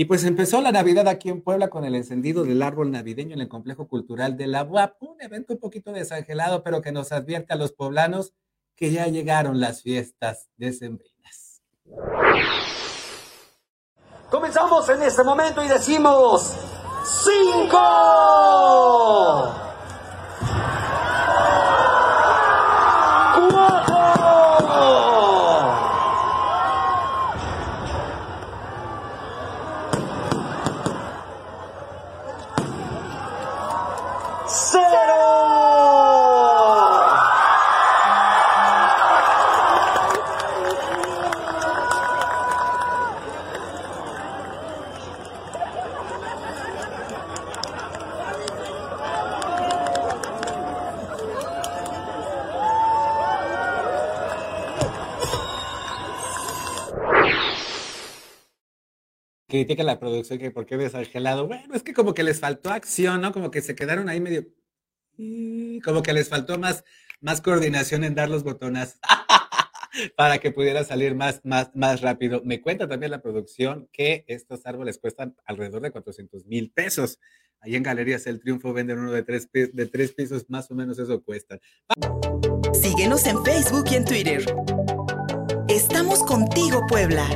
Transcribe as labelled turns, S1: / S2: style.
S1: Y pues empezó la Navidad aquí en Puebla con el encendido del árbol navideño en el complejo cultural de la UAP, un evento un poquito desangelado, pero que nos advierte a los poblanos que ya llegaron las fiestas decembrinas.
S2: Comenzamos en este momento y decimos cinco.
S1: Sin critica la producción que por qué desangelado. Bueno, es que como que les faltó acción, ¿no? Como que se quedaron ahí medio. Como que les faltó más, más coordinación en dar los botones para que pudiera salir más, más, más rápido. Me cuenta también la producción que estos árboles cuestan alrededor de 400 mil pesos. Ahí en Galerías El Triunfo venden uno de tres, de tres pisos, más o menos eso cuesta.
S3: Síguenos en Facebook y en Twitter. Estamos contigo, Puebla.